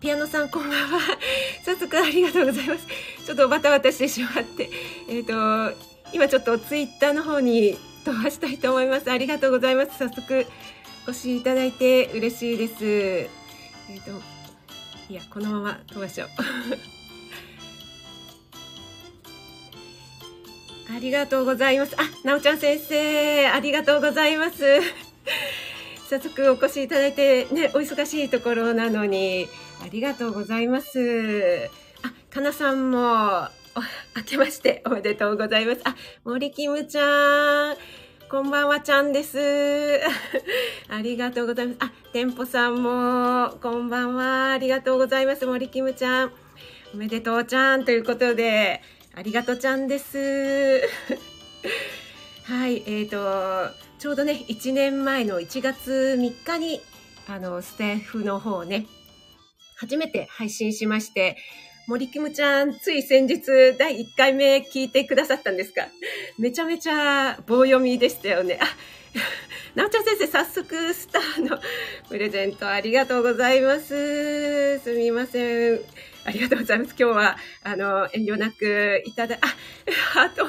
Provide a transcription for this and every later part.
ピアノさんこんばんは。早速ありがとうございます。ちょっとバタバタしてしまって。えっ、ー、と、今ちょっとツイッターの方に飛ばしたいと思います。ありがとうございます。早速、お越しいただいて嬉しいです。えっ、ー、と、いや、このまま飛ばしちゃおう。ありがとうございます。あ、なおちゃん先生、ありがとうございます。早速お越しいただいて、ね、お忙しいところなのに、ありがとうございます。あ、かなさんも、明けましておめでとうございます。あ、森キムちゃん。こんばんはちゃんです。ありがとうございます。あ、店舗さんも、こんばんは。ありがとうございます。森キムちゃん。おめでとうちゃんということで、ありがとうちゃんです。はい、えっ、ー、と、ちょうどね、1年前の1月3日に、あの、スタッフの方ね、初めて配信しまして、森キムちゃん、つい先日、第1回目聞いてくださったんですか？めちゃめちゃ棒読みでしたよね。あ、なおちゃん先生、早速、スターの プレゼントありがとうございます。すみません。ありがとうございます。今日は、あの、遠慮なくいただ、あ、ハート。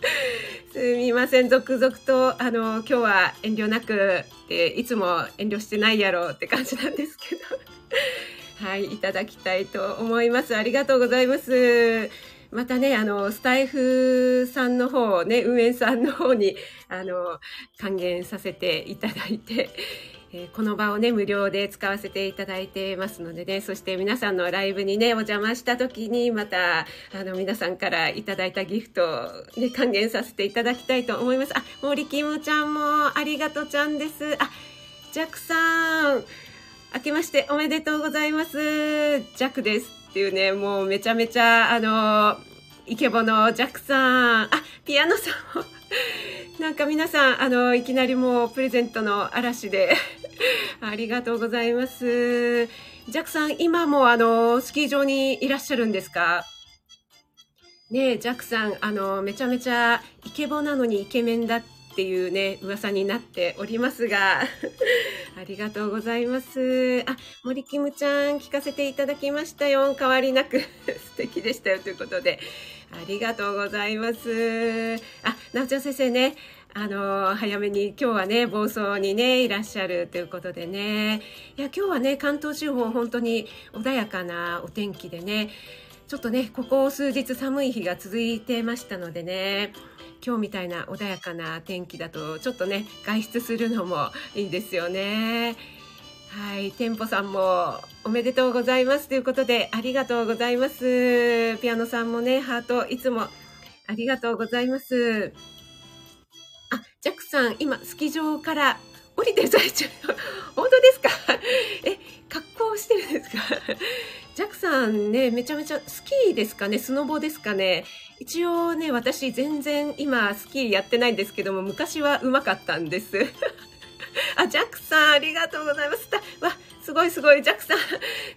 すみません。続々と、あの、今日は遠慮なく、えいつも遠慮してないやろうって感じなんですけど。はい、いただきたいと思います。ありがとうございます。またね、あの、スタイフさんの方、ね、運営さんの方に、あの、還元させていただいて、えー、この場をね、無料で使わせていただいてますのでね、そして皆さんのライブにね、お邪魔した時に、また、あの、皆さんからいただいたギフトをね、還元させていただきたいと思います。あ、森キムちゃんも、ありがとうちゃんです。あ、ジャックさん、明けましておめでとうございます。ジャックですっていうね、もうめちゃめちゃ、あの、イケボのジャックさん、あ、ピアノさんも、なんか皆さん、あの、いきなりもうプレゼントの嵐で、ありがとうございます。ジャックさん、今もあの、スキー場にいらっしゃるんですか？ねえ、ジャックさん、あの、めちゃめちゃイケボなのにイケメンだってっていうね、噂になっておりますが、ありがとうございます。あ、森キムちゃん聞かせていただきましたよ。変わりなく 素敵でしたよということで、ありがとうございます。あ、なおちゃん先生ね、あの、早めに今日はね、房総にね、いらっしゃるということでね。いや、今日はね、関東地方本当に穏やかなお天気でね、ちょっとね、ここ数日寒い日が続いてましたのでね、今日みたいな穏やかな天気だと、ちょっとね、外出するのもいいですよね。はい、店舗さんもおめでとうございますということで、ありがとうございます。ピアノさんもね、ハート、いつもありがとうございます。あ、ジャックさん、今、スキー場から降りてる最中、本当ですか？え、格好してるんですか？ジャクさんね、めちゃめちゃスキーですかね？スノボですかね？一応ね、私全然今スキーやってないんですけども、昔は上手かったんです。あ、ジャクさん、ありがとうございます。わ、すごいすごい。ジャクさん、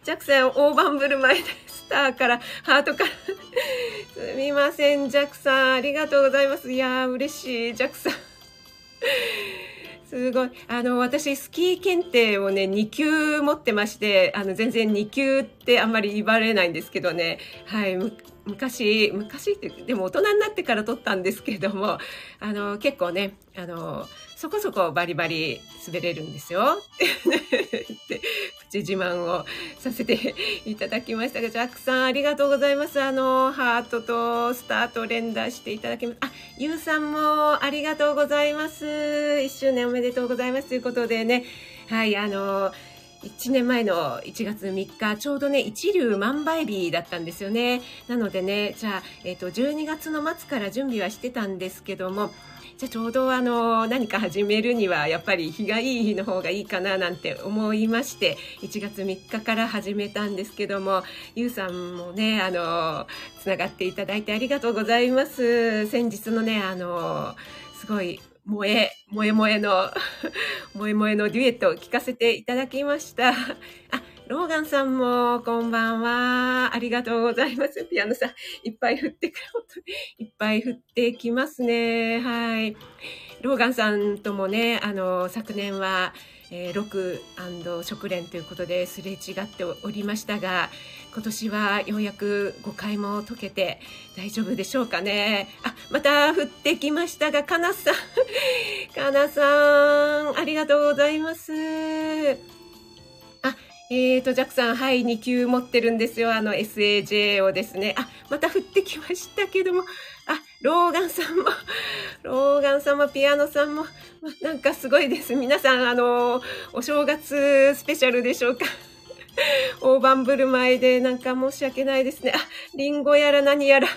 ジャクさん、大盤振る舞いで、スターから、ハートから。すみません、ジャクさん、ありがとうございます。いやー、嬉しい、ジャクさん。すごい。あの、私、スキー検定をね、2級持ってまして、あの、全然2級ってあんまり言われないんですけどね、はい、昔、昔って、でも大人になってから取ったんですけども、あの、結構ね、あの、そこそこバリバリ滑れるんですよ。って口自慢をさせていただきましたが、ジャックさんありがとうございます。あの、ハートとスタート連打していただきます。あ、ゆうさんもありがとうございます。1周年おめでとうございます。ということでね、はい、あの、1年前の1月3日、ちょうどね、一流万倍日だったんですよね。なのでね、じゃあ、えっ、ー、と、12月の末から準備はしてたんですけども、じゃあちょうどあの何か始めるにはやっぱり日がいい日の方がいいかななんて思いまして1月3日から始めたんですけどもゆうさんもねあのつながっていただいてありがとうございます先日のねあのすごい萌え、萌え萌えの 萌え萌えのデュエットを聞かせていただきました。あ、ローガンさんも、こんばんは。ありがとうございます。ピアノさん、いっぱい振ってくる。いっぱい振ってきますね。はい。ローガンさんともね、あの、昨年は、えー、六食連ということですれ違っておりましたが、今年はようやく誤解も解けて大丈夫でしょうかね。あ、また降ってきましたが、かなさん、かなさん、ありがとうございます。えーと、ジャクさん、はい、2級持ってるんですよ。あの、SAJ をですね。あ、また降ってきましたけども。あ、ローガンさんも、ローガンさんも、ピアノさんも、なんかすごいです。皆さん、あの、お正月スペシャルでしょうか。大盤振る舞いで、なんか申し訳ないですね。あ、リンゴやら何やら、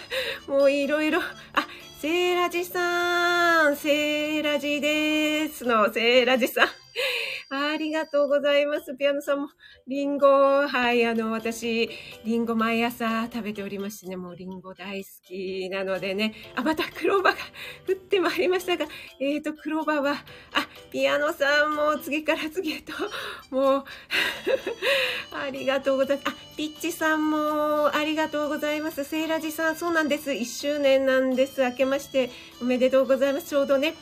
もういろいろ。あ、セーラジさん、セーラジですの、セーラジさん。ありがとうございます。ピアノさんも、リンゴ、はい、あの、私、リンゴ毎朝食べておりましてね、もうリンゴ大好きなのでね、あ、またクローバーが降ってまいりましたが、えーと、クローバーは、あ、ピアノさんも次から次へと、もう ありがとうございます。あ、ピッチさんも、ありがとうございます。セイラジさん、そうなんです。1周年なんです。明けまして、おめでとうございます。ちょうどね、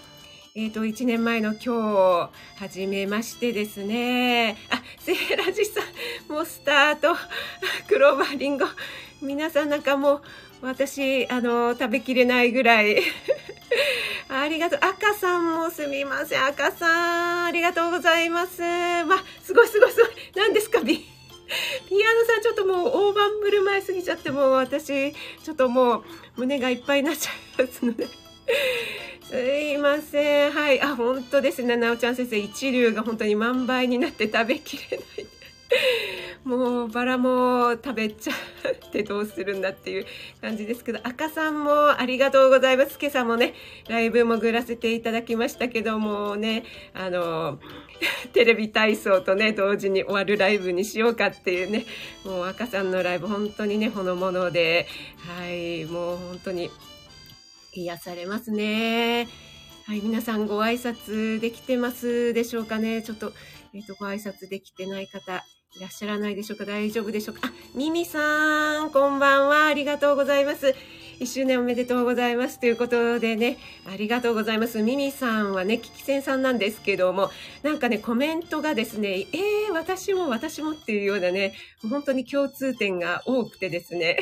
えっ、ー、と、1年前の今日、始めましてですね。あ、セーラジさん、もうスタート、クローバーリンゴ。皆さんなんかもう、私、あの、食べきれないぐらい。ありがとう。赤さんもすみません。赤さん、ありがとうございます。ますごいすごいすごい。何ですか、ビ？ピアノさんちょっともう大盤振る舞いすぎちゃってもう私ちょっともう胸がいっぱいになっちゃいますのですいません。はい。あ、本当ですね。なおちゃん先生、一流が本当に満杯になって食べきれない。もうバラも食べちゃってどうするんだっていう感じですけど、赤さんもありがとうございます。今朝もね、ライブ潜らせていただきましたけどもね、あの、テレビ体操とね、同時に終わるライブにしようかっていうね、もう赤さんのライブ本当にね、ほのもので、はい、もう本当に癒されますね。はい、皆さんご挨拶できてますでしょうかね。ちょっと、えっ、ー、と、ご挨拶できてない方、いらっしゃらないでしょうか大丈夫でしょうかあ、ミミさん、こんばんは。ありがとうございます。一周年おめでとうございます。ということでね、ありがとうございます。ミミさんはね、キキセンさんなんですけども、なんかね、コメントがですね、えー、私も私もっていうようなね、本当に共通点が多くてですね。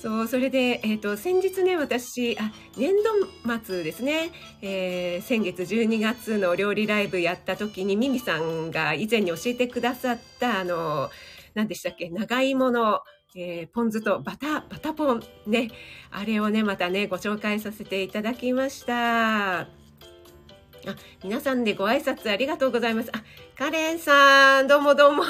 そう、それで、えっ、ー、と、先日ね、私、あ、年度末ですね、えー、先月12月の料理ライブやった時に、ミミさんが以前に教えてくださった、あの、何でしたっけ、長芋の、えー、ポン酢とバタ、バタポン、ね、あれをね、またね、ご紹介させていただきました。あ、皆さんでご挨拶ありがとうございます。あ、カレンさん、どうもどうも。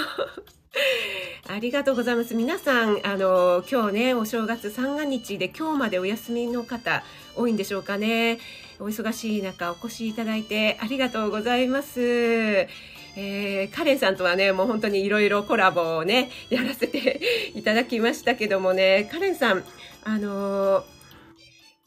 ありがとうございます。皆さん、あの、今日ね、お正月三が日で今日までお休みの方多いんでしょうかね。お忙しい中お越しいただいてありがとうございます。えー、カレンさんとはね、もう本当にいろいろコラボをね、やらせて いただきましたけどもね、カレンさん、あの、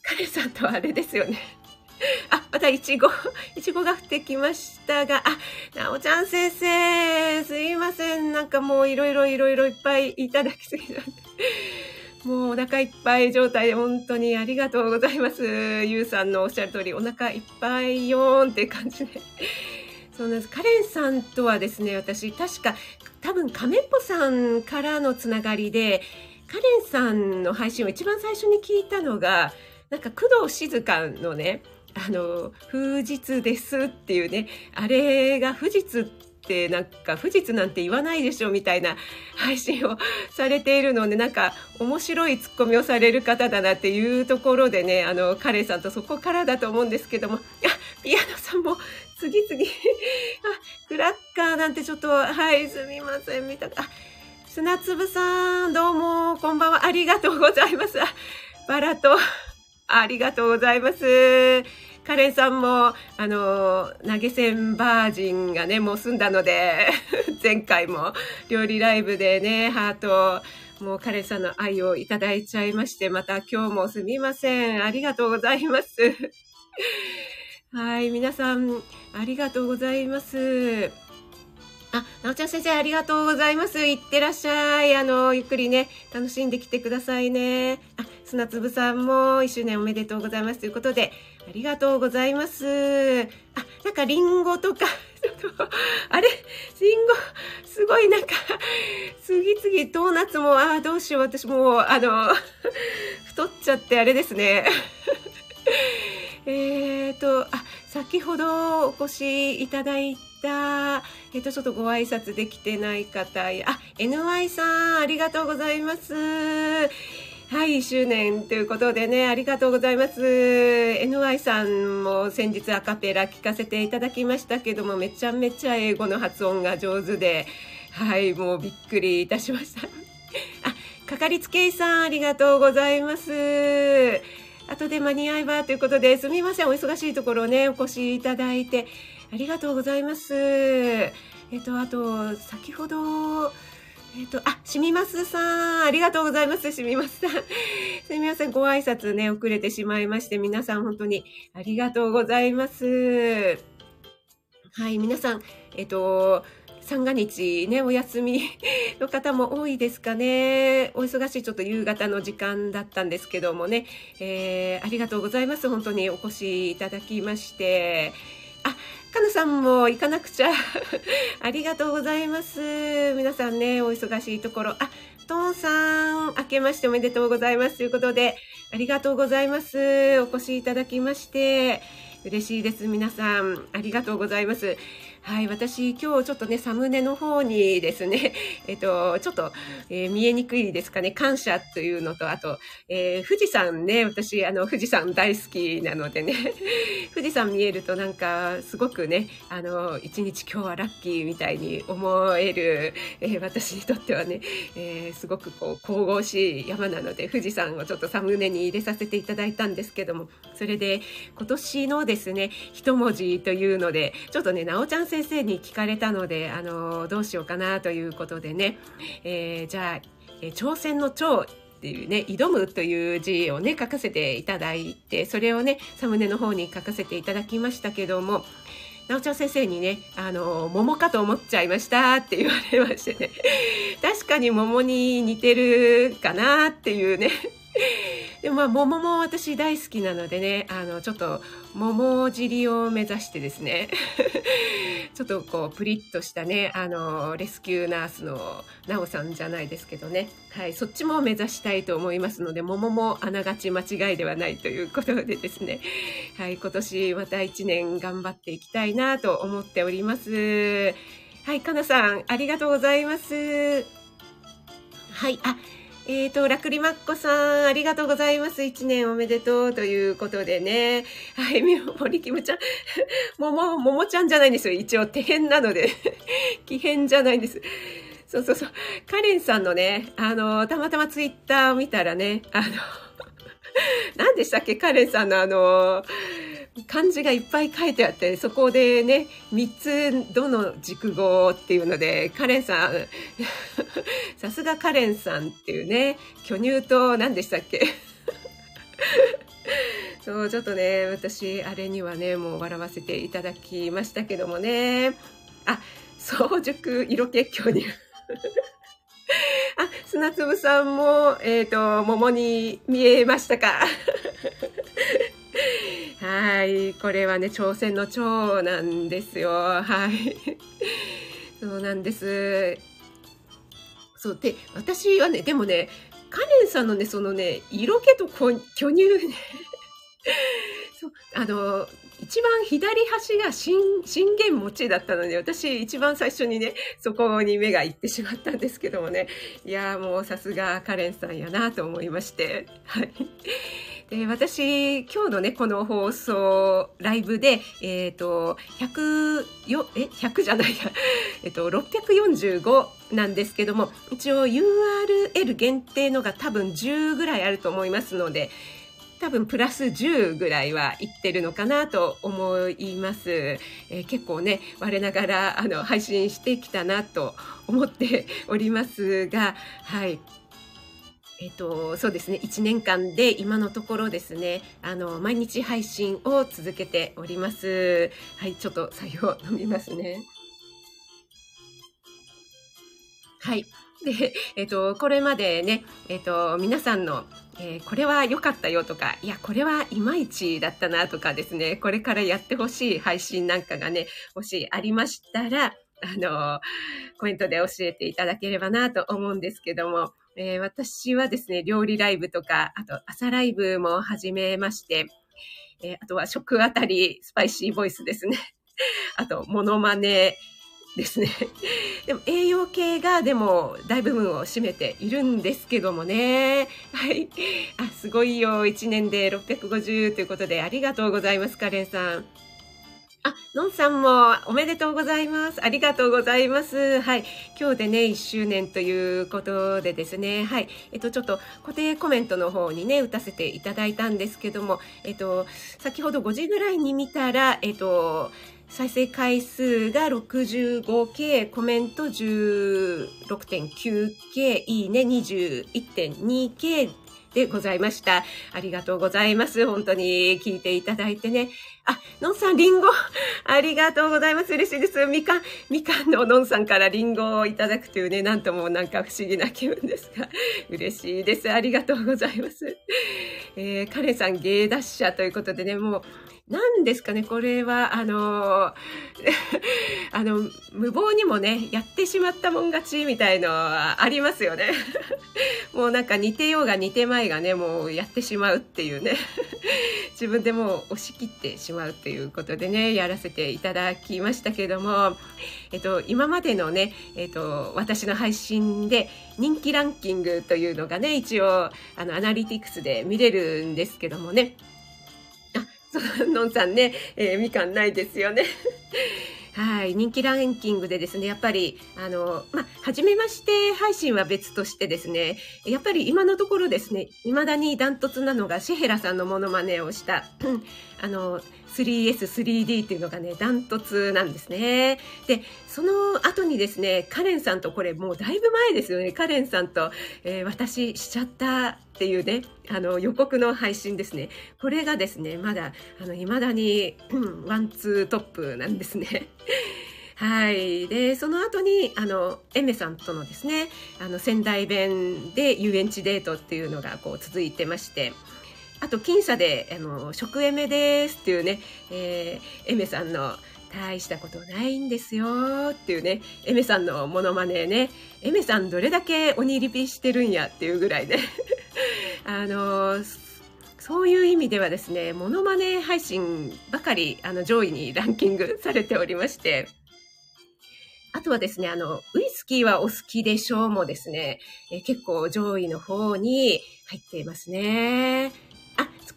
カレンさんとはあれですよね。あ、またいちご、いちごが降ってきましたが、あ、なおちゃん先生、すいません。なんかもういろいろいろいろいっぱいいただきすぎちゃって。もうお腹いっぱい状態で本当にありがとうございます。ゆうさんのおっしゃる通り、お腹いっぱいよーんって感じで。そうなんです。カレンさんとはですね、私、確か、多分、亀っぽさんからのつながりで、カレンさんの配信を一番最初に聞いたのが、なんか工藤静香のね、あの、富日ですっていうね、あれが富日ってなんか富日なんて言わないでしょみたいな配信をされているので、なんか面白いツッコミをされる方だなっていうところでね、あの、カレンさんとそこからだと思うんですけども、あ、ピアノさんも次々、あ、クラッカーなんてちょっと、はい、すみません、見た、あ、砂粒さん、どうも、こんばんは、ありがとうございます。バラと、ありがとうございます。カレンさんも、あの、投げ銭バージンがね、もう済んだので、前回も料理ライブでね、ハート、もうカレンさんの愛をいただいちゃいまして、また今日もすみません。ありがとうございます。はい、皆さん、ありがとうございます。あ、なおちゃん先生、ありがとうございます。いってらっしゃい。あの、ゆっくりね、楽しんできてくださいね。あ、砂粒さんも一周年おめでとうございますということで、ありがとうございます。あ、なんかリンゴとか あれ？リンゴ、すごいなんか、次々ドーナツも、ああ、どうしよう、私もう、あの、太っちゃってあれですね。えっと、あ、先ほどお越しいただいた、えっ、と、ちょっとご挨拶できてない方、あ、NY さん、ありがとうございます。はい、1周年ということでね、ありがとうございます。NY さんも先日アカペラ聞かせていただきましたけども、めちゃめちゃ英語の発音が上手で、はい、もうびっくりいたしました。あ、かかりつけ医さん、ありがとうございます。後で間に合えばということで、すみません、お忙しいところね、お越しいただいて、ありがとうございます。えっと、あと、先ほど、えっ、と、あ、しみますさん、ありがとうございます、しみますさん。すみません、ご挨拶ね、遅れてしまいまして、皆さん本当にありがとうございます。はい、皆さん、えっ、と、三が日ね、お休みの方も多いですかね。お忙しいちょっと夕方の時間だったんですけどもね、えー、ありがとうございます。本当にお越しいただきまして。あ、かなさんも行かなくちゃ。ありがとうございます。皆さんね、お忙しいところ。あ、トンさん、明けましておめでとうございます。ということで、ありがとうございます。お越しいただきまして、嬉しいです。皆さん、ありがとうございます。はい、私今日ちょっとね、サムネの方にですね、えっと、ちょっと、えー、見えにくいですかね、感謝というのと、あと、えー、富士山ね、私、あの、富士山大好きなのでね、富士山見えるとなんか、すごくね、あの、一日今日はラッキーみたいに思える、えー、私にとってはね、えすごくこう、神々しい山なので、富士山をちょっとサムネに入れさせていただいたんですけども、それで、今年のですね、一文字というので、ちょっとね、なおちゃん先生に聞かれたので、あの、どうしようかなということでね、えー、じゃあ、えー、挑戦の挑っていうね、挑むという字をね、書かせていただいて、それをね、サムネの方に書かせていただきましたけども、なおちゃん先生にね、あの、桃かと思っちゃいましたって言われましてね、確かに桃に似てるかなっていうね、でも まあ桃も私大好きなのでねあのちょっと桃尻を目指してですね ちょっとこうプリッとしたねあのレスキューナースのなおさんじゃないですけどね。はいそっちも目指したいと思いますので桃もあながち間違いではないということでですね。はい今年また1年頑張っていきたいなと思っております。はいかなさんありがとうございます。はいあえっ、ー、と、ラクリマッコさん、ありがとうございます。一年おめでとうということでね。はい、みも、森キムちゃん、もも、ももちゃんじゃないんですよ。一応、手編なので。奇変じゃないんです。そうそうそう。カレンさんのね、あの、たまたまツイッターを見たらね、あの、何でしたっけ？カレンさんのあの、漢字がいっぱい書いてあって、そこでね、3つどの熟語っていうので、カレンさん、さすがカレンさんっていうね、巨乳と何でしたっけ？そう、ちょっとね、私、あれにはね、もう笑わせていただきましたけどもね。あ、早熟色気巨乳。あ、砂粒さんも、えっ、ー、と、桃に見えましたか？はい。これはね、挑戦の長なんですよ。はい。そうなんです。そう。で、私はね、でもね、カレンさんのね、そのね、色気と巨乳ね そう、あの、一番左端が信玄餅だったので、私一番最初にね、そこに目が行ってしまったんですけどもね、いやもうさすがカレンさんやなと思いまして、はい。で私、今日のね、この放送、ライブで、えっ、ー、と、100よ、え、100じゃないや、えっと、645なんですけども、一応 URL 限定のが多分10ぐらいあると思いますので、多分プラス10ぐらいはいってるのかなと思います。えー、結構ね、我ながらあの配信してきたなと思っておりますが、はい。えっと、そうですね、1年間で今のところですね、あの、毎日配信を続けております。はい、ちょっと作業飲みますね。はい。で、えっ、と、これまでね、えっ、と、皆さんの、えー、これは良かったよとか、いや、これはいまいちだったなとかですね、これからやってほしい配信なんかがね、もしありましたら、あの、コメントで教えていただければなと思うんですけども、えー、私はですね、料理ライブとか、あと朝ライブも始めまして、えー、あとは食あたりスパイシーボイスですね。あと、モノマネですね。でも栄養系がでも大部分を占めているんですけどもね。はい。あ、すごいよ。1年で650ということでありがとうございます、カレンさん。あ、のんさんもおめでとうございます。ありがとうございます。はい。今日でね、1周年ということでですね、はい。えっと、ちょっと固定コメントの方にね、打たせていただいたんですけども、えっと、先ほど5時ぐらいに見たら、えっと、再生回数が 65K、コメント 16.9K、いいね 21.2K でございました。ありがとうございます。本当に聞いていただいてね。あ、のんさん、りんご。ありがとうございます。嬉しいです。みかん、みかんののんさんからりんごをいただくというね、なんともなんか不思議な気分ですが、嬉しいです。ありがとうございます。えー、カレンさん、芸達者ということでね、もう、何ですかね、これは、あの、あの、無謀にもね、やってしまったもん勝ちみたいのはありますよね。もうなんか似てようが似てまいがね、もうやってしまうっていうね。自分でもう押し切ってしまうっていうことでね、やらせていただきましたけども、えっと、今までのね、えっと、私の配信で人気ランキングというのがね、一応、あの、アナリティクスで見れるんですけどもね、のんさんね、えー、みかんないですよね。はい。人気ランキングでですね、やっぱり、あの、まあ、初めまして配信は別としてですね、やっぱり今のところですね、未だにダントツなのがシェヘラさんのモノマネをした、あの、3S、3D っていうのがね、ダントツなんですね。で、その後にですね、カレンさんとこれもうだいぶ前ですよね、カレンさんと、えー、私しちゃったっていうね、あの予告の配信ですね。これがですね、まだ、あの、未だに、うん、ワンツートップなんですね。はい。で、その後に、あの、エメさんとのですね、あの、仙台弁で遊園地デートっていうのがこう続いてまして、あと、僅差で、あの、食エメですっていうね、えー、エメさんの、大したことないんですよっていうね、エメさんのモノマネね、エメさんどれだけ鬼リピしてるんやっていうぐらいね、あのそういう意味ではですね、モノマネ配信ばかりあの上位にランキングされておりまして、あとはですね、あの、ウイスキーはお好きでしょうもですね、え結構上位の方に入っていますね。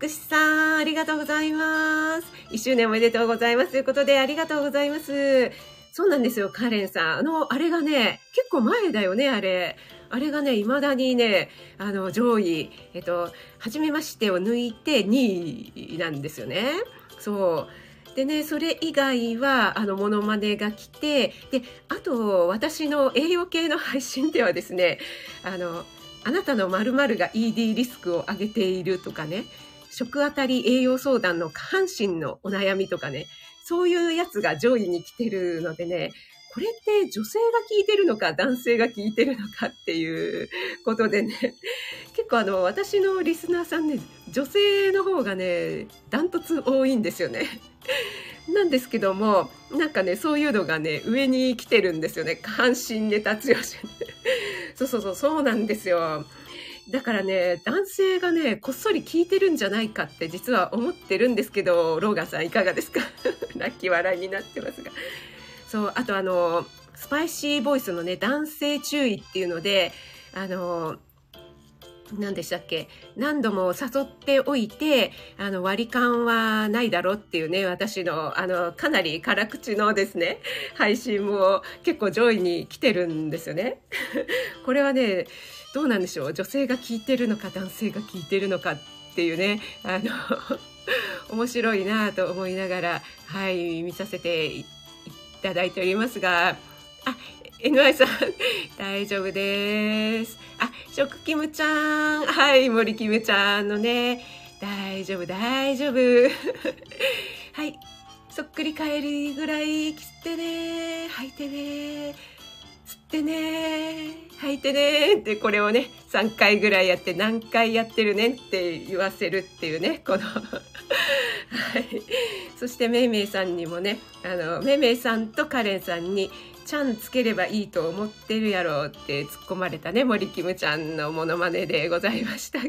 つくしさん、ありがとうございます。一周年おめでとうございます。ということで、ありがとうございます。そうなんですよ、カレンさん。あの、あれがね、結構前だよね、あれ。あれがね、未だにね、あの、上位、えっと、はじめましてを抜いて2位なんですよね。そう。でね、それ以外は、あの、モノマネが来て、で、あと、私の栄養系の配信ではですね、あの、あなたの〇〇が ED リスクを上げているとかね、食あたり栄養相談の下半身のお悩みとかね、そういうやつが上位に来てるのでね、これって女性が聞いてるのか男性が聞いてるのかっていうことでね、結構あの、私のリスナーさんね、女性の方がね、ダントツ多いんですよね。なんですけども、なんかね、そういうのがね、上に来てるんですよね。下半身ネタ強し。そうそうそう、そうなんですよ。だからね、男性がね、こっそり聞いてるんじゃないかって実は思ってるんですけど、ローガンさんいかがですか？泣き笑いになってますが。そう、あとあの、スパイシーボイスのね、男性注意っていうので、あの、何でしたっけ？何度も誘っておいて、あの、割り勘はないだろうっていうね、私の、あの、かなり辛口のですね、配信も結構上位に来てるんですよね。これはね、どうなんでしょう？女性が聞いてるのか男性が聞いてるのかっていうねあの 面白いなと思いながらはい見させていただいておりますがあ NY さん大丈夫です。あ食キムちゃん。はい森キムちゃんのね。大丈夫大丈夫。はいそっくり帰るぐらい切ってね。吐いてね。吸ってね。履いてね。ってこれをね3回ぐらいやって何回やってるねって言わせるっていうねこの。はい。そしてめいめいさんにもねあのめいめいさんとカレンさんにちゃんつければいいと思ってるやろって突っ込まれたね森キムちゃんのモノマネでございましたが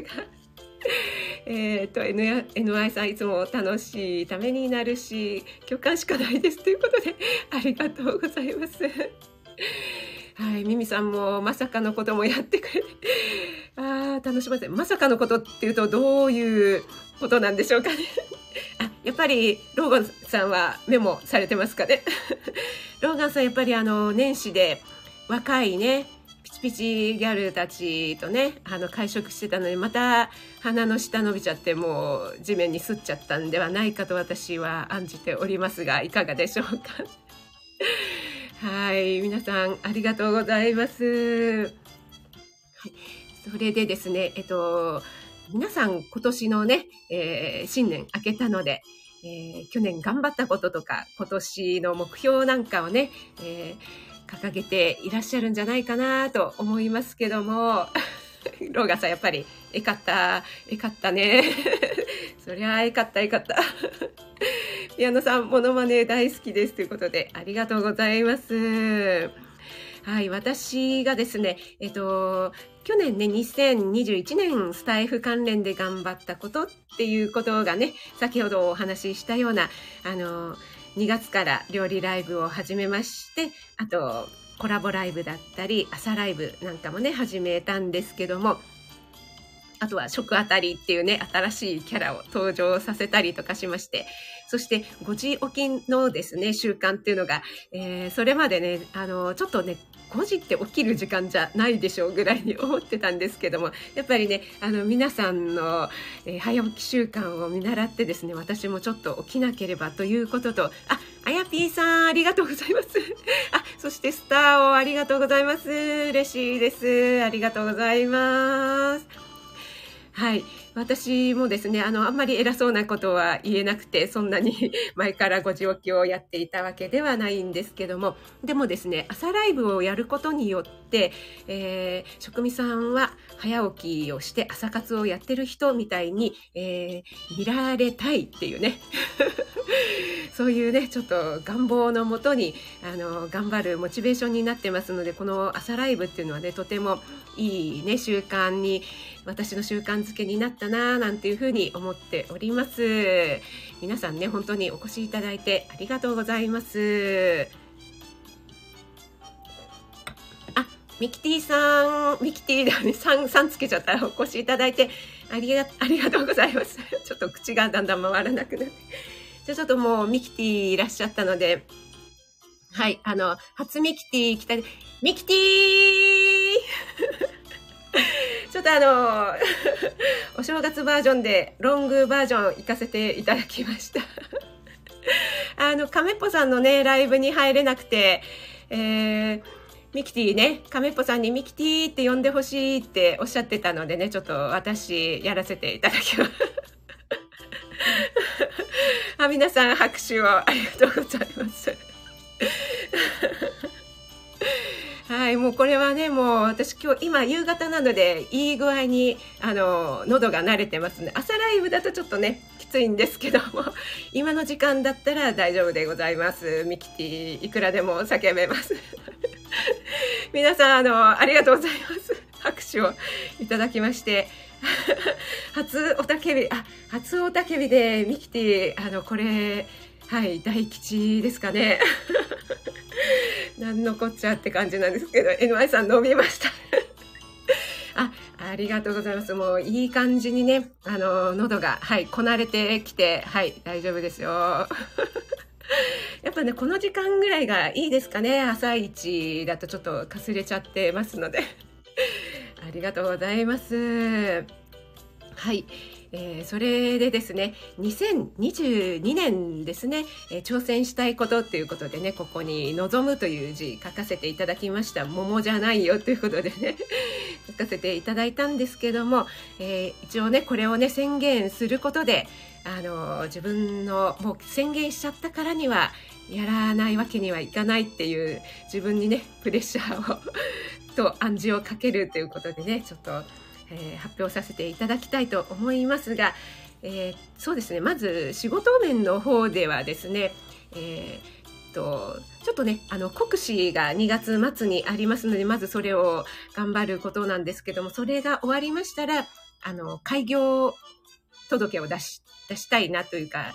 えっと、NY さんいつも楽しいためになるし共感しかないですということで ありがとうございます。はい、ミミさんもまさかのこともやってくれて、ああ、楽しませまさかのことっていうとどういうことなんでしょうかね。あ、やっぱりローガンさんはメモされてますかね？ローガンさんやっぱりあの年始で若いね、ピチピチギャルたちとね、あの会食してたのにまた鼻の下伸びちゃってもう地面にすっちゃったんではないかと私は案じておりますが、いかがでしょうか？はい、皆さんありがとうございます。はい、それでですね、えっと、皆さん今年のね、えー、新年明けたので、えー、去年頑張ったこととか、今年の目標なんかをね、えー、掲げていらっしゃるんじゃないかなと思いますけども、ローガさんやっぱり、えかった、えかったね。そりゃえかった、えかった。ピアノさん、モノマネ大好きですということで、ありがとうございます。はい、私がですね、えっと、去年ね、2021年スタイフ関連で頑張ったことっていうことがね、先ほどお話ししたような、あの、2月から料理ライブを始めまして、あと、コラボライブだったり、朝ライブなんかもね、始めたんですけども、あとは食あたりっていうね、新しいキャラを登場させたりとかしまして、そして5時起きのですね、習慣っていうのが、えー、それまでね、あの、ちょっとね、5時って起きる時間じゃないでしょうぐらいに思ってたんですけども、やっぱりね、あの、皆さんの、えー、早起き習慣を見習ってですね、私もちょっと起きなければということと、あ、あやぴーさん、ありがとうございます。あ、そしてスターをありがとうございます。嬉しいです。ありがとうございます。はい。私もですね、あの、あんまり偉そうなことは言えなくて、そんなに 前からご自起きをやっていたわけではないんですけども、でもですね、朝ライブをやることによって、えー、職味さんは早起きをして朝活をやってる人みたいに、えー、見られたいっていうね、そういうね、ちょっと願望のもとに、あの、頑張るモチベーションになってますので、この朝ライブっていうのはね、とてもいいね、習慣に私の習慣づけになったなぁなんていうふうに思っております。皆さんね、本当にお越しいただいてありがとうございます。あ、ミキティさん、ミキティだね、さん、さんつけちゃったらお越しいただいてありが、ありがとうございます。ちょっと口がだんだん回らなくなって。じゃあちょっともうミキティいらっしゃったので、はい、あの、初ミキティ来た、ミキティ ちょっとあの、お正月バージョンでロングバージョン行かせていただきました。あの、亀っぽさんのね、ライブに入れなくて、えー、ミキティね、亀っぽさんにミキティって呼んでほしいっておっしゃってたのでね、ちょっと私やらせていただきます。あ皆さん拍手をありがとうございます。はい、もうこれはね、もう私今日、今夕方なので、いい具合に、あの、喉が慣れてますね。朝ライブだとちょっとね、きついんですけども、今の時間だったら大丈夫でございます。ミキティ、いくらでも叫べます。皆さん、あの、ありがとうございます。拍手をいただきまして。初おたけび、あ、初おたけびでミキティ、あの、これ、はい、大吉ですかね。なんのこっちゃって感じなんですけど、NY さん伸びました。あ、ありがとうございます。もういい感じにね、あの、喉が、はい、こなれてきて、はい、大丈夫ですよ。やっぱね、この時間ぐらいがいいですかね。朝一だとちょっとかすれちゃってますので。ありがとうございます。はい。えー、それでですね、2022年ですね、えー、挑戦したいことっていうことでね、ここに望むという字書かせていただきました。桃じゃないよということでね、書かせていただいたんですけども、えー、一応ね、これをね、宣言することで、あの、自分のもう宣言しちゃったからには、やらないわけにはいかないっていう自分にね、プレッシャーをと暗示をかけるということでね、ちょっと、えー、発表させていただきたいと思いますが、えー、そうですね、まず仕事面の方ではですね、えー、ちょっとね、あの、国試が2月末にありますので、まずそれを頑張ることなんですけども、それが終わりましたら、あの、開業届を出し、出したいなというか、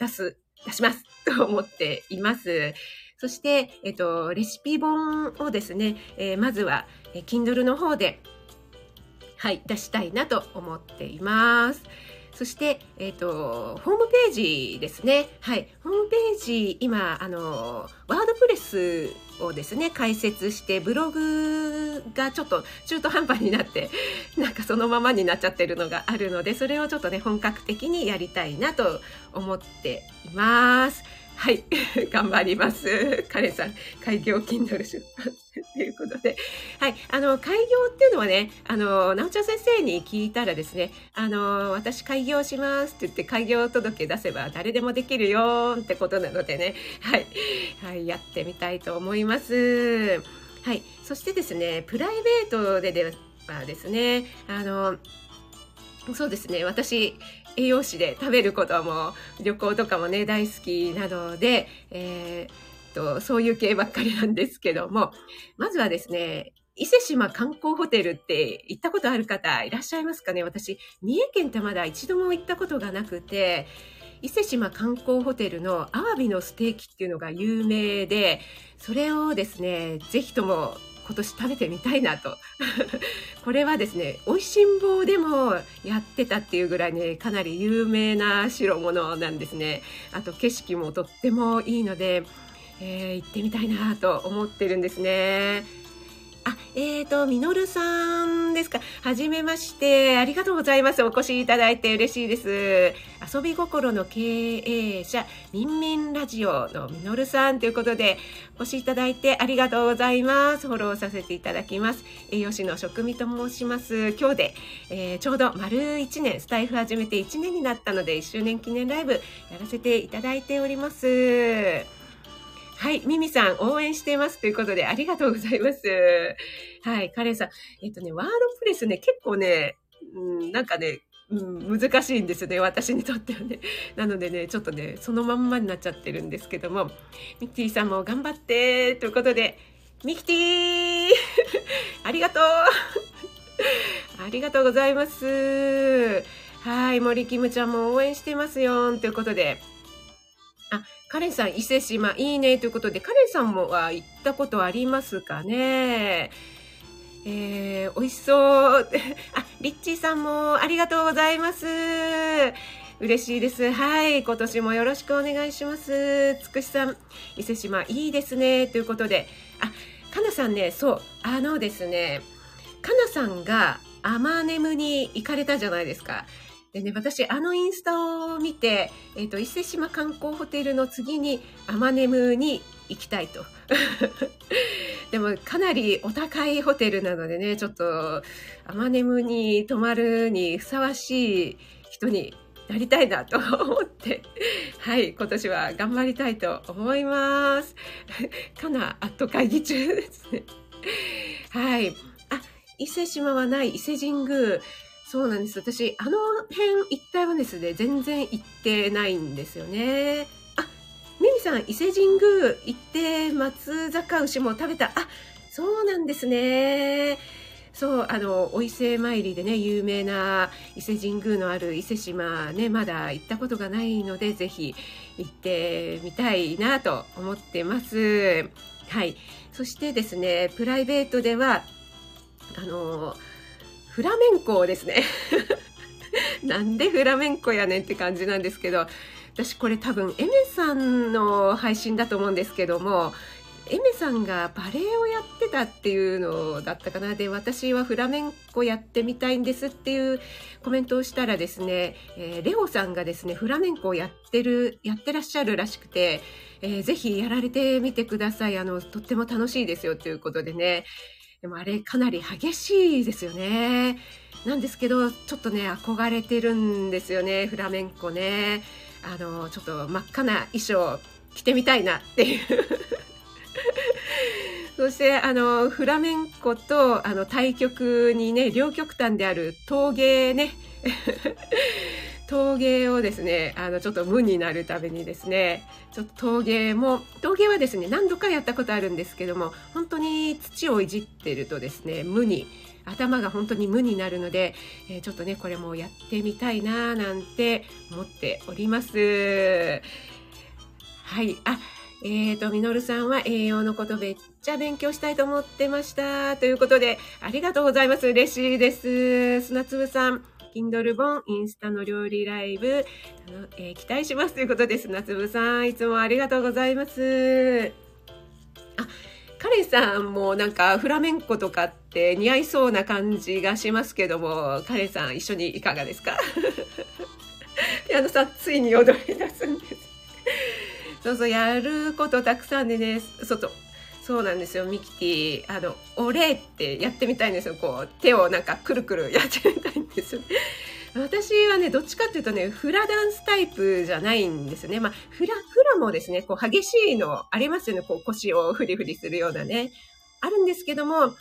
出す、出します と思っています。そして、えっと、レシピ本をですね、えー、まずは、え Kindle の方で、はい、出したいなと思っています。そして、えっ、ー、と、ホームページですね。はい。ホームページ、今、あの、ワードプレスをですね、解説して、ブログがちょっと中途半端になって、なんかそのままになっちゃってるのがあるので、それをちょっとね、本格的にやりたいなと思っています。はい。頑張ります。カレンさん、開業 Kindle 出版ということで。はい。あの、開業っていうのはね、あの、なおちゃん先生に聞いたらですね、あの、私開業しますって言って開業届出せば誰でもできるよってことなのでね、はい。はい。やってみたいと思います。はい。そしてですね、プライベートでではですね、あの、そうですね。私、栄養士で食べることも旅行とかもね大好きなので、えー、とそういう系ばっかりなんですけども。まずはですね伊勢島観光ホテルって行ったことある方いらっしゃいますかね？私三重県ってまだ一度も行ったことがなくて。伊勢島観光ホテルのアワビのステーキっていうのが有名でそれをですねぜひとも今年食べてみたいなと。これはですね、おいしん坊でもやってたっていうぐらいね、かなり有名な代物なんですね。あと景色もとってもいいので、えー、行ってみたいなと思ってるんですね。あ、えーと、みのるさんですか。はじめまして。ありがとうございます。お越しいただいて嬉しいです。遊び心の経営者、みんみんラジオのみのるさんということで、お越しいただいてありがとうございます。フォローさせていただきます。栄養士の職味と申します。今日で、えー、ちょうど丸1年、スタイフ始めて1年になったので、1周年記念ライブやらせていただいております。はい、ミミさん応援していますということでありがとうございます。はい、カレンさん。えっとね、ワードプレスね、結構ね、うん、なんかね、うん、難しいんですよね、私にとってはね。なのでね、ちょっとね、そのまんまになっちゃってるんですけども、ミキティさんも頑張ってということで、ミキティ ありがとうありがとうございます。はい、森キムちゃんも応援してますよということであ、カレンさん、伊勢島いいねということで、カレンさんもは行ったことありますかね？えー、美味しそう。あ、リッチーさんもありがとうございます。嬉しいです。はい。今年もよろしくお願いします。つくしさん、伊勢島いいですね。ということで、あ、かなさんね、そう、あのですね、かなさんがアマネムに行かれたじゃないですか。でね、私、あのインスタを見て、えっ、ー、と、伊勢島観光ホテルの次に、アマネムに行きたいと。でも、かなりお高いホテルなのでね、ちょっと、アマネムに泊まるにふさわしい人になりたいなと思って、はい、今年は頑張りたいと思います。かな、アット会議中ですね。はい。あ、伊勢島はない伊勢神宮。そうなんです。私、あの辺一帯はですね、全然行ってないんですよね。あ、ミミさん、伊勢神宮行って松坂牛も食べた。あ、そうなんですね。そう、あの、お伊勢参りでね、有名な伊勢神宮のある伊勢島ね、まだ行ったことがないので、ぜひ行ってみたいなと思ってます。はい。そしてですね、プライベートでは、あの、フラメンコですね。なんでフラメンコやねんって感じなんですけど私これ多分エメさんの配信だと思うんですけどもエメさんがバレエをやってたっていうのだったかな。で私はフラメンコやってみたいんですっていうコメントをしたらですね、えー、レオさんがですねフラメンコをやってるやってらっしゃるらしくて、えー、ぜひやられてみてください。あのとっても楽しいですよということでね。でもあれかなり激しいですよね。なんですけど、ちょっとね、憧れてるんですよね、フラメンコね。あの、ちょっと真っ赤な衣装着てみたいなっていう そして、あの、フラメンコと、あの、対極にね、両極端である陶芸ね。陶芸をですね、あの、ちょっと無になるためにですね、ちょっと陶芸も、陶芸はですね、何度かやったことあるんですけども、本当に土をいじってるとですね、無に、頭が本当に無になるので、えー、ちょっとね、これもやってみたいななんて思っております。はい。あ、えーと、みのるさんは栄養のことめっちゃ勉強したいと思ってました。ということで、ありがとうございます。嬉しいです。砂粒さん。Kindle 本、インスタの料理ライブ、あのえー、期待しますということです。夏部さん、いつもありがとうございます。あ、カレンさんもなんかフラメンコとかって似合いそうな感じがしますけども、カレンさん一緒にいかがですか？ピアノさん、ついに踊り出すんです。そうそう、やることたくさんでね、外、そうなんですよ、ミキティ。あの、お礼ってやってみたいんですよ。こう、手をなんかくるくるやってみたいんですよ。私はね、どっちかっていうとね、フラダンスタイプじゃないんですよね。まあ、フラ、フラもですね、こう、激しいのありますよね。こう、腰をフリフリするようなね。あるんですけども、やっ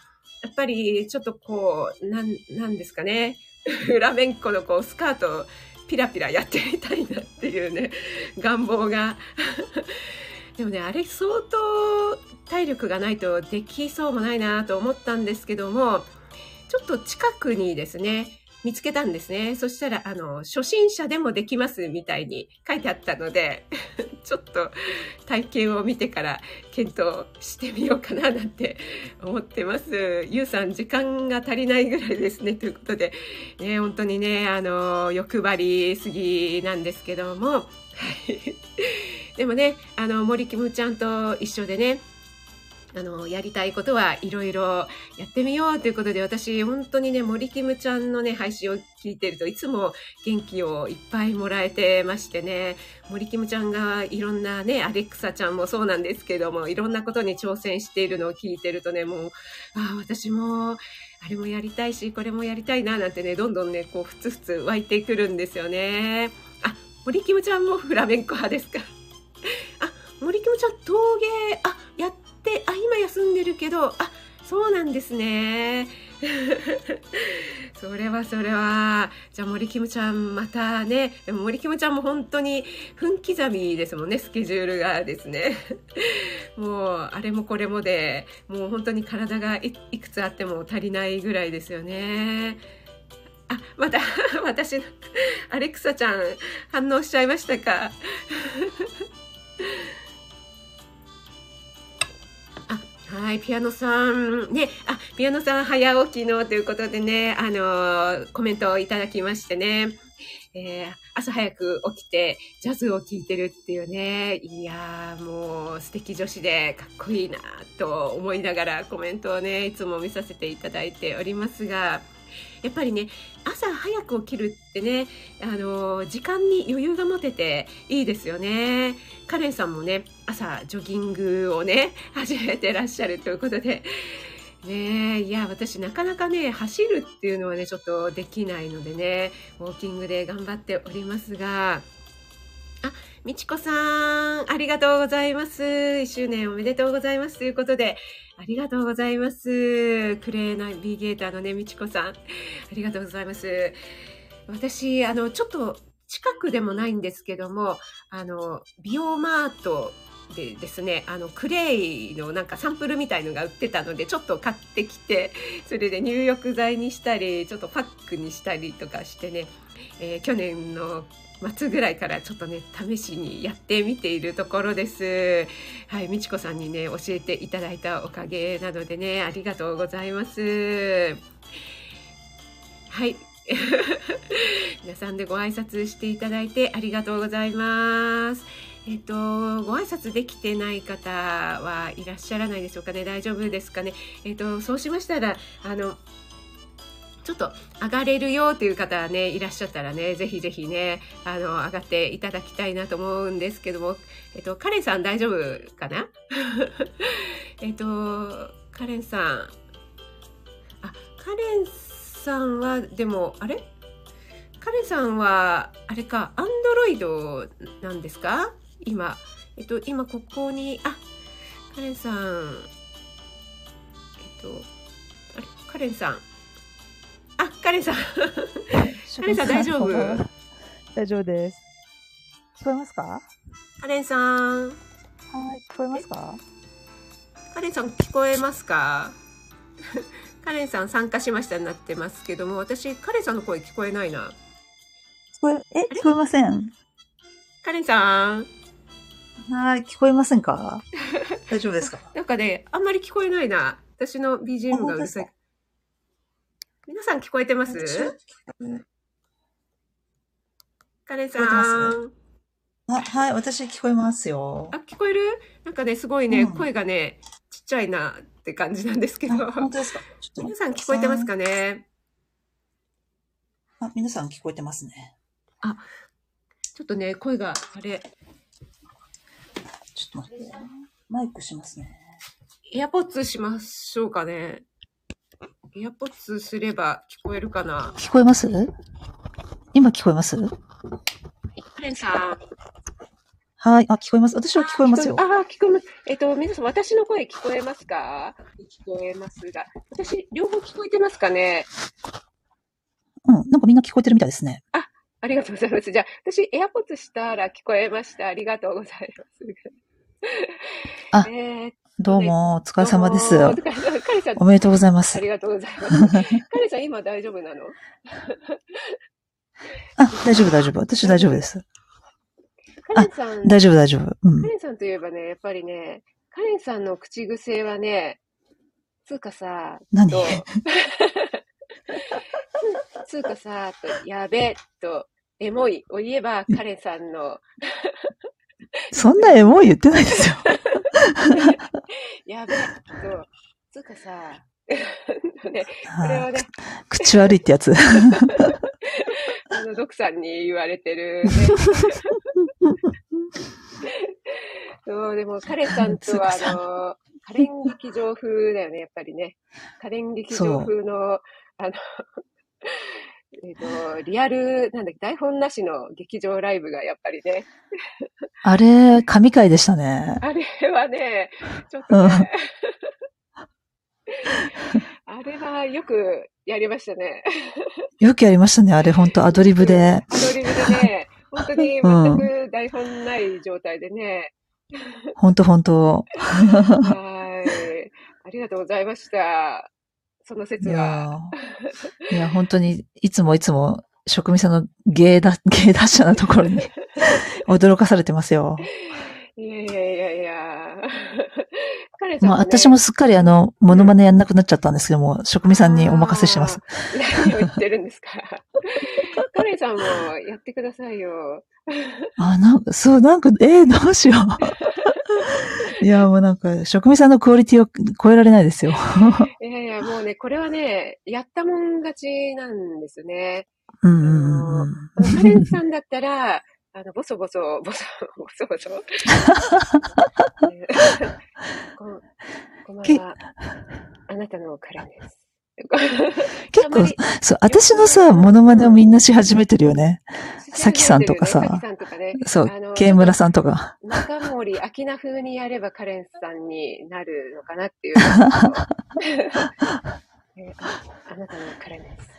ぱり、ちょっとこう、なん、なんですかね。フラメンコのこう、スカート、ピラピラやってみたいなっていうね、願望がでもね、あれ相当体力がないとできそうもないなと思ったんですけども、ちょっと近くにですね、見つけたんですね。そしたら、あの、初心者でもできますみたいに書いてあったので、ちょっと体験を見てから検討してみようかななんて思ってます。ゆうさん、時間が足りないぐらいですね。ということで、ね、本当にね、あの、欲張りすぎなんですけども、はい。でもね、あの、森キムちゃんと一緒でね、あの、やりたいことはいろいろやってみようということで、私、本当にね、森キムちゃんのね、配信を聞いてるといつも元気をいっぱいもらえてましてね、森キムちゃんがいろんなね、アレクサちゃんもそうなんですけども、いろんなことに挑戦しているのを聞いてるとね、もう、ああ、私も、あれもやりたいし、これもやりたいな、なんてね、どんどんね、こう、ふつふつ湧いてくるんですよね。あ、森キムちゃんもフラメンコ派ですか？あ、森キムちゃん陶芸、あ、やって、あ、今休んでるけど、あ、そうなんですね。それはそれは。じゃあ森キムちゃんまたね、でも森キムちゃんも本当に分刻みですもんね、スケジュールがですね。もうあれもこれもで、もう本当に体がいくつあっても足りないぐらいですよね。あ、また私のアレクサちゃん反応しちゃいましたか はい、ピアノさん、ね、あ、ピアノさん早起きのということでね、あのコメントをいただきましてね、えー、朝早く起きてジャズを聴いてるっていうね、いやーもう素敵女子でかっこいいなと思いながらコメントをね、いつも見させていただいておりますが、やっぱりね、朝早く起きるってね、あの、時間に余裕が持てていいですよね。カレンさんもね、朝ジョギングをね、始めてらっしゃるということで、ねいや、私なかなかね、走るっていうのはね、ちょっとできないのでね、ウォーキングで頑張っておりますが、あ、みちこさん、ありがとうございます。1周年おめでとうございます。ということで、ありがとうございます。クレーナビゲーターのね、みちこさん。ありがとうございます。私、あの、ちょっと近くでもないんですけども、あの、美容マートでですね、あの、クレイのなんかサンプルみたいのが売ってたので、ちょっと買ってきて、それで入浴剤にしたり、ちょっとパックにしたりとかしてね、えー、去年の末ぐらいからちょっとね、試しにやってみているところです。はい、みちこさんにね、教えていただいたおかげなのでね、ありがとうございます。はい。皆さんでご挨拶していただいてありがとうございます。えっと、ご挨拶できてない方はいらっしゃらないでしょうかね。大丈夫ですかね。えっと、そうしましたら、あの、ちょっと上がれるよという方ね、いらっしゃったらね、ぜひぜひね、あの、上がっていただきたいなと思うんですけども、えっと、カレンさん大丈夫かな？えっと、カレンさん、あ、カレンさんは、でも、あれ？カレンさんは、あれか、アンドロイドなんですか？今。えっと、今ここに、あ、カレンさん、えっと、あれ？カレンさん。あ、カレンさん。カレンさん大丈夫？大丈夫です。聞こえますか？はカレンさん。い、聞こえますか？カレンさん聞こえますか？カレンさん参加しましたになってますけども、私、カレンさんの声聞こえないな。聞こえ、え、聞こえませんカレンさん。はい、聞こえませんか？大丈夫ですか？なんかね、あんまり聞こえないな。私の BGM がうるさい。皆さん聞こえてます？カレンさん。あはい、私聞こえますよあ、。聞こえる？なんかね、すごいね、うん声がね、ちっちゃいなって感じなんですけど。あ本当ですか？皆さん聞こえてますかね？あ、皆さん聞こえてますね。ちょっとね、声が、あれ、ちょっと待って。マイクしますね。エアポッツしましょうかね。エアポッツすれば聞こえるかな？聞こえます？今聞こえます？カレンさん。はい、あ、聞こえます。私は聞こえますよあ。あ、聞こえます。えっと、皆さん、私の声聞こえますか？聞こえますが。私、両方聞こえてますかね？うん、なんかみんな聞こえてるみたいですね。ありがとうございます。じゃあ、私、エアポッツしたら聞こえました。ありがとうございます。あえーどうも、お疲れ様です。おめでとうございますあ。りがとうございます。カレンさん、今大丈夫なの？あ、大丈夫、大丈夫。私大丈夫です。カレンさん、大丈夫、大丈夫。うんカ。レンさんといえばね、やっぱりね、カレンさんの口癖はね、つうかさ、何？と、つ つうかさ、と、やべ、と、エモいを言えば、カレンさんの、そんなエモい言ってないですよ。やべ、と、つうかさ、ね、これはね、口悪いってやつ。あの、ドクさんに言われてる、ね。そう、でも、カレンさんとは、あの、カレン劇場風だよね、やっぱりね。カレン劇場風の、あの、えっ、と、リアル、なんだっけ、台本なしの劇場ライブがやっぱりね、あれ、神回でしたね。あれはね、ちょっとね、あれはよくやりましたね。よくやりましたね。あれ、本当アドリブで。アドリブでね、本当に 全く台本ない状態でね、本当本当 はい。ありがとうございました。そのい説は。やーいや、本当に、いつもいつも、職味さんの芸だ、芸達者なところに 驚かされてますよ。いやいやいやいや。カレンさんまあ、ね私もすっかりあの、モノマネやんなくなっちゃったんですけども、職味さんにお任せしてます。何を言ってるんですか。カレンさんもやってくださいよ。あ、なんか、そう、なんか、えー、どうしよう。いや、もうなんか、職味さんのクオリティを超えられないですよ。いやいや、もうね、これはね、やったもん勝ちなんですね。うんうんうんカレンさんだったら、あの、ボソボソ、ボソ、ボソボソ。ねこんばんは。あなたのカレンです。結構そう、私のさ、モノマネをみんなし始めてるよね。さきさんとかさかね。そうあの、慶村さんとか。中森明菜風にやればカレンさんになるのかなっていう。えああなたのカレンです。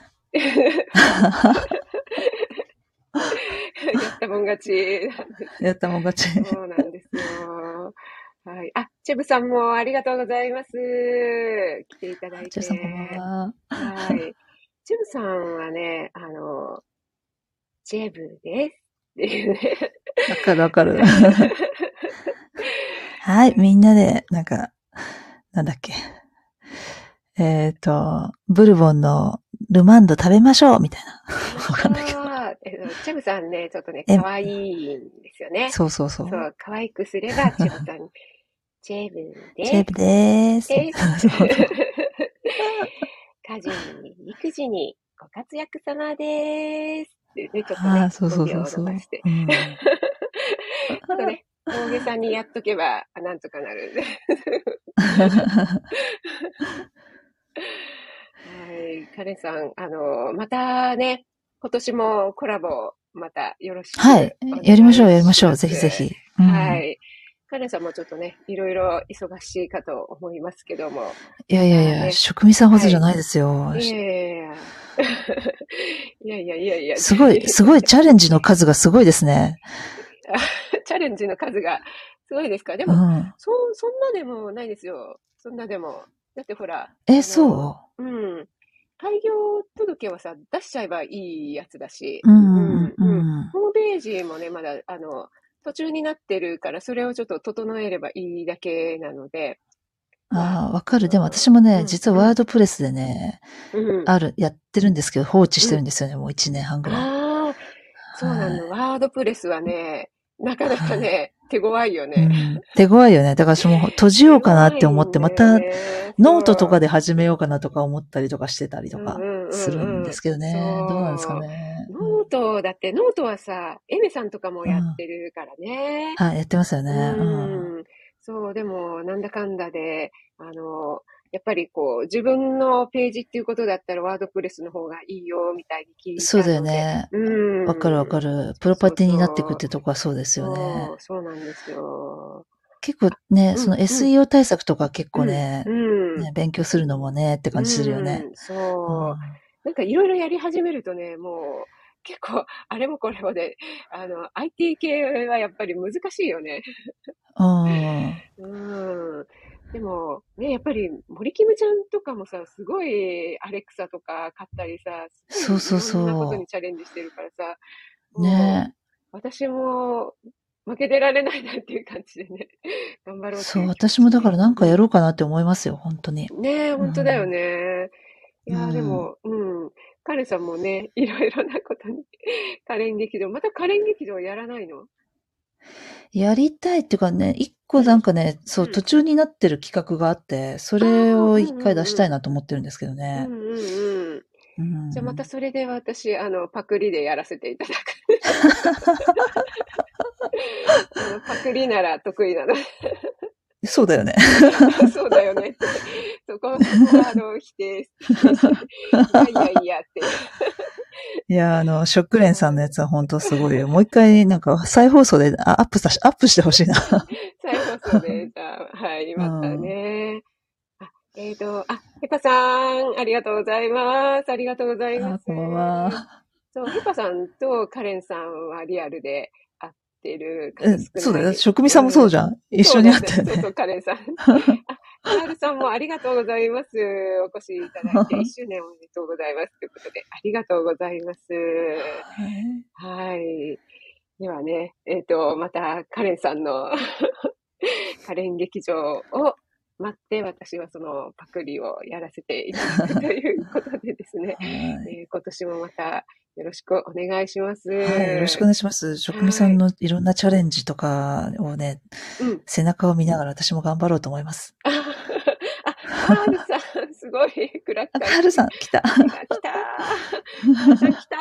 やったもん勝ち。やったもん勝ち。そうなんですよ。はい。あ、チェブさんもありがとうございます。来ていただいて。ちょさんこんばんは。はい。チェブさんはね、あの、チェブです。っていうね。わかるわかる。はい、みんなで、なんか、なんだっけ。えっ、と、ブルボンのルマンド食べましょうみたいな。わかんないけど。チェブさんね、ちょっとね、え可愛いんですよね。そうそうそう。そう、可愛くすれば、チェブさん、チェブです。チェープでーす。です家事に、育児に、ご活躍様です。ってね、ちょっとねそうそうそうそう。語尾を伸ばして。うんあとね、大げさにやっとけば、あなんとかなる。は はい。カレンさん、あの、またね、今年もコラボ、またよろしくはい。やりましょう、やりましょう。ぜひぜひ。うんはい。カレンさんもちょっとね、いろいろ忙しいかと思いますけども。いやいやいや、ね職味さんほどじゃないですよ。いやいやいや。いやいやいやいや。すごい、すごいチャレンジの数がすごいですね。チャレンジの数がすごいですか？でも、うん。そ、そんなでもないですよ。そんなでも。だってほら。え、うそう？うん。開業届はさ、出しちゃえばいいやつだし。うん。ホームページもね、まだ、あの、途中になってるから、それをちょっと整えればいいだけなので。ああ、わかる。でも私もうんね、実はワードプレスでね、うん。ある、やってるんですけど、放置してるんですよね、もう1年半ぐらい。ああ、そうなの。ワードプレスはね、なかなかね、手強いようね。ん。手強いよね。だから私も閉じようかなって思って、またノートとかでで始めようかなとか思ったりとかしてたりとかするんですけどね。そうどうなんですかね。 note、だってノートはさ、エメさんとかもやってるからね。あ、やってますよね。うん。うんそう、でも、なんだかんだで、あの、やっぱりこう、自分のページっていうことだったら、 WordPress の方がいいよ、みたいに聞いたので。そうだよ。ね。うん。わかるわかる。る。プロパティになっていくってとこはそうですよねそ。う、なんですよ。結構ね、うんその SEO 対策とか結構ねう、ん。ね勉強するのもねって感じするよねう。んそう。なんかいろいろやり始めるとね、もう結構あれもこれもで、あの、IT 系はやっぱり難しいよね。うん。うん。でも、ね、やっぱり森キムちゃんとかもさ、すごいアレクサとか買ったりさ、そうそうそういろんなことにチャレンジしてるからさ、ね私も負けてられないなっていう感じでね、頑張ろうそう、私もだからなんかやろうかなって思いますよ、本当に。ねえ、本当だよね。いやー、うんでも、うん。カレンさんもね、いろいろなことに、カレン劇場、またカレン劇場やらないの？やりたいっていうかね、一個なんかね、そうう、ん途中になってる企画があって、それを一回出したいなと思ってるんですけどうねん。うんうん。うんじゃあまたそれで私、あの、パクリでやらせていただく。あのパクリなら得意なの。そうだよね。そうだよねって。そこ、そこは、あの、否定、いやいやいやって。いや、あの、ショックレンさんのやつは本当すごいよ。もう一回、なんか、再放送であアップさし、アップしてほしいな。再放送で、じゃあ、はい、またね。あ、えっ、と、あ、ヘパさん、ありがとうございます。ありがとうございます。あこんばんは。そう、ヘパさんとカレンさんはリアルで会ってる方うん少。そうだよ。職味さんもそうじゃん。一緒に会ったよね。そうそうカレンさん。あ、カールさんもありがとうございます。お越しいただいて、1周年おめでとうございます。ということで、ありがとうございます。はい。ではね、えっ、と、また、カレンさんの カレン劇場を待って、私はそのパクリをやらせていただくということでですね、はいえー今年もまたよろしくお願いします。はい、よろしくお願いします。職味さんのいろんなチャレンジとかをね、うん。背中を見ながら私も頑張ろうと思います。あ、あカールさん、すごい、クラッカあ、ー。カールさん、来た。来たー来た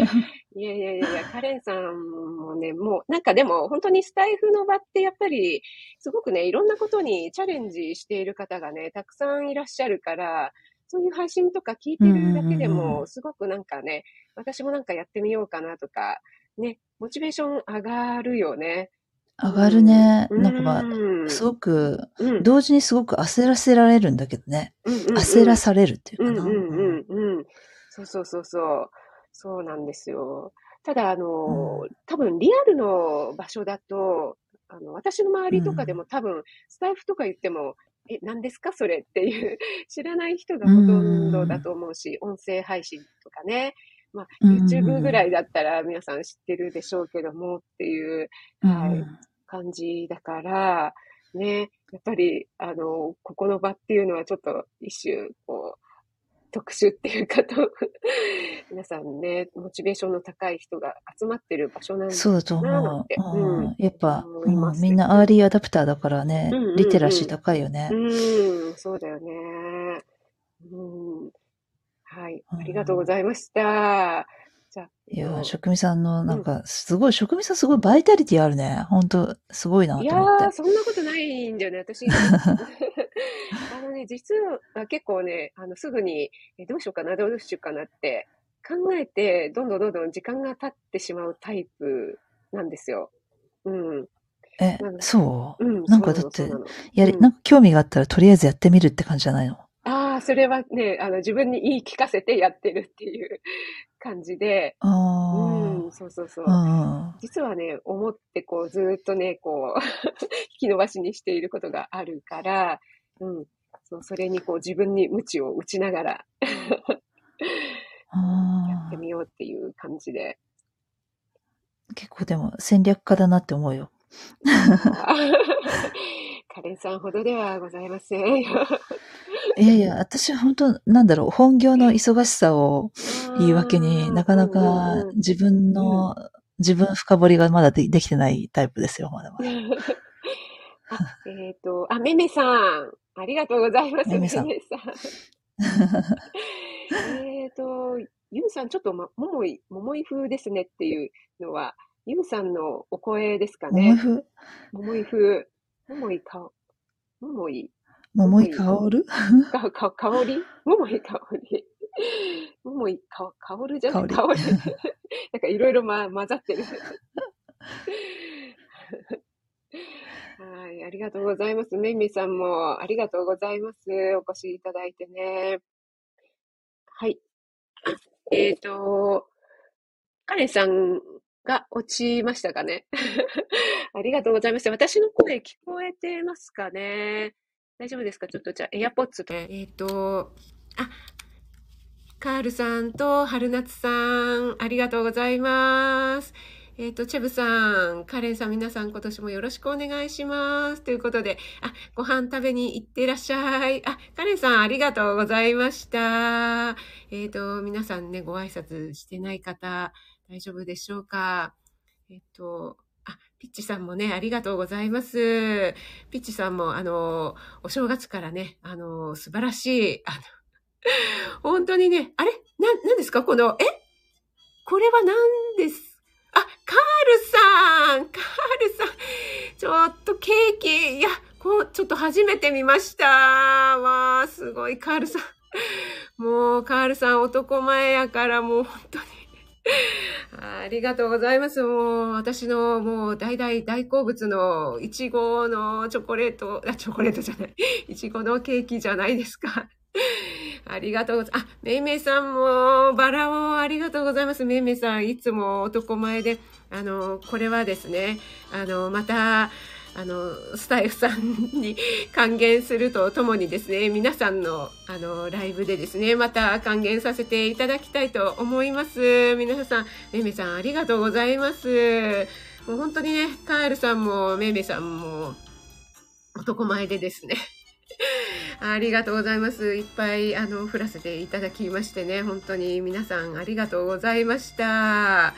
ーいやいやいやいや、カレンさんもね、もう、なんかでも、本当にスタイフの場ってやっぱり、すごくね、いろんなことにチャレンジしている方がね、たくさんいらっしゃるから、そういう配信とか聞いてるだけでも、すごくなんかね、私もなんかやってみようかなとか、ね、モチベーション上がるよね。上がるね。うんなんかまうんあ、すごく、うん同時にすごく焦らせられるんだけどね。うんうんうん焦らされるっていうかな。うんうんうんうん。そうそうそうそう。そうなんですよ。ただ、あの、多分リアルの場所だと、あの、私の周りとかでも多分、スタイフとか言っても、え、何ですか？それっていう、知らない人がほとんどだと思うし、音声配信とかね。まあ、YouTube ぐらいだったら皆さん知ってるでしょうけどもっていう、はいうん感じだから、ね、やっぱり、あの、ここの場っていうのはちょっと一種、こう、特殊っていうかと、皆さんね、モチベーションの高い人が集まってる場所なんですそうだとな思う。うんうんやっぱ、うんみんなアーリーアダプターだからねうんうんうん、リテラシー高いよね。うん、そうだよね。うん。はい、うんありがとうございました。じゃあ。いや職味さんの、なんか、すごい、職味さんすごいバイタリティあるね。本当すごいなといや思ってー、。そんなことないんだよね、私。あのね、実は結構ね、あの、すぐに、えどうしようかな、どうしようかなって考えて、どんどんどんどん時間が経ってしまうタイプなんですよ。うん。えそう？うん。なんかだってやり、うんなんか興味があったらとりあえずやってみるって感じじゃないの？ああ、それはね、あの、自分に言い聞かせてやってるっていう感じで、あうん、そうそうそう。実はね、思ってこう、ずーっとね、こう、引き伸ばしにしていることがあるから、うん。そう、それにこう、自分に鞭を打ちながらやあってみようっていう感じで。ー結構でも戦略家だなって思うよ。カレンさんほどではございません。いやいや、私は本当なんだろう、本業の忙しさを言い訳になかなかうんうんうん自分の、自分深掘りがまだでできてないタイプですよ、まだまだ。あえっ、と、あ、めめさん、ありがとうございます。めめさんめめさん えっと、ゆうさん、ちょっと、ま、ももい、ももい風ですねっていうのは、ゆうさんのお声ですかね。ももい風。ももいか、ももい、桃井香る？か、か、香り？ももい香り。ももいか、香るじゃない？香香り。なんかいろいろま、混ざってる。はい、ありがとうございます。めいめいさんもありがとうございます。お越しいただいてね。はい。えっ、と、カレンさんが落ちましたかね。ありがとうございます。私の声聞こえてますかね大丈夫ですか？ちょっとじゃあ、エアポッツで。えっ、と、あ、カールさんと春夏さん、ありがとうございます。えっ、と、チェブさん、カレンさん、皆さん、今年もよろしくお願いします。ということで、あ、ご飯食べに行ってらっしゃい。あ、カレンさん、ありがとうございました。えっ、と、皆さんね、ご挨拶してない方、大丈夫でしょうか？えっ、と、あ、ピッチさんもね、ありがとうございます。ピッチさんも、あの、お正月からね、あの、素晴らしい、あの、本当にね、あれ？な、何ですか？この、え？これは何です？あ、カールさんカールさんちょっとケーキ、いや、こう、ちょっと初めて見ました。わあ、すごい、カールさん。もう、カールさん男前やから、もう本当に。ありがとうございます。もう、私のもう大大大好物のいちごのチョコレート、あ、チョコレートじゃない。いちごのケーキじゃないですか。ありがとうございます。あ、めいめいさんも、バラをありがとうございます。めいめいさん、いつも男前で、あの、これはですね、あの、また、あの、スタイフさんに還元するとともにですね、皆さんの、あの、ライブでですね、また還元させていただきたいと思います。皆さん、めめさん、ありがとうございます。もう本当にね、カールさんも、めめさんも、男前でですね。ありがとうございます。いっぱい、あの、振らせていただきましてね、本当に皆さんありがとうございました。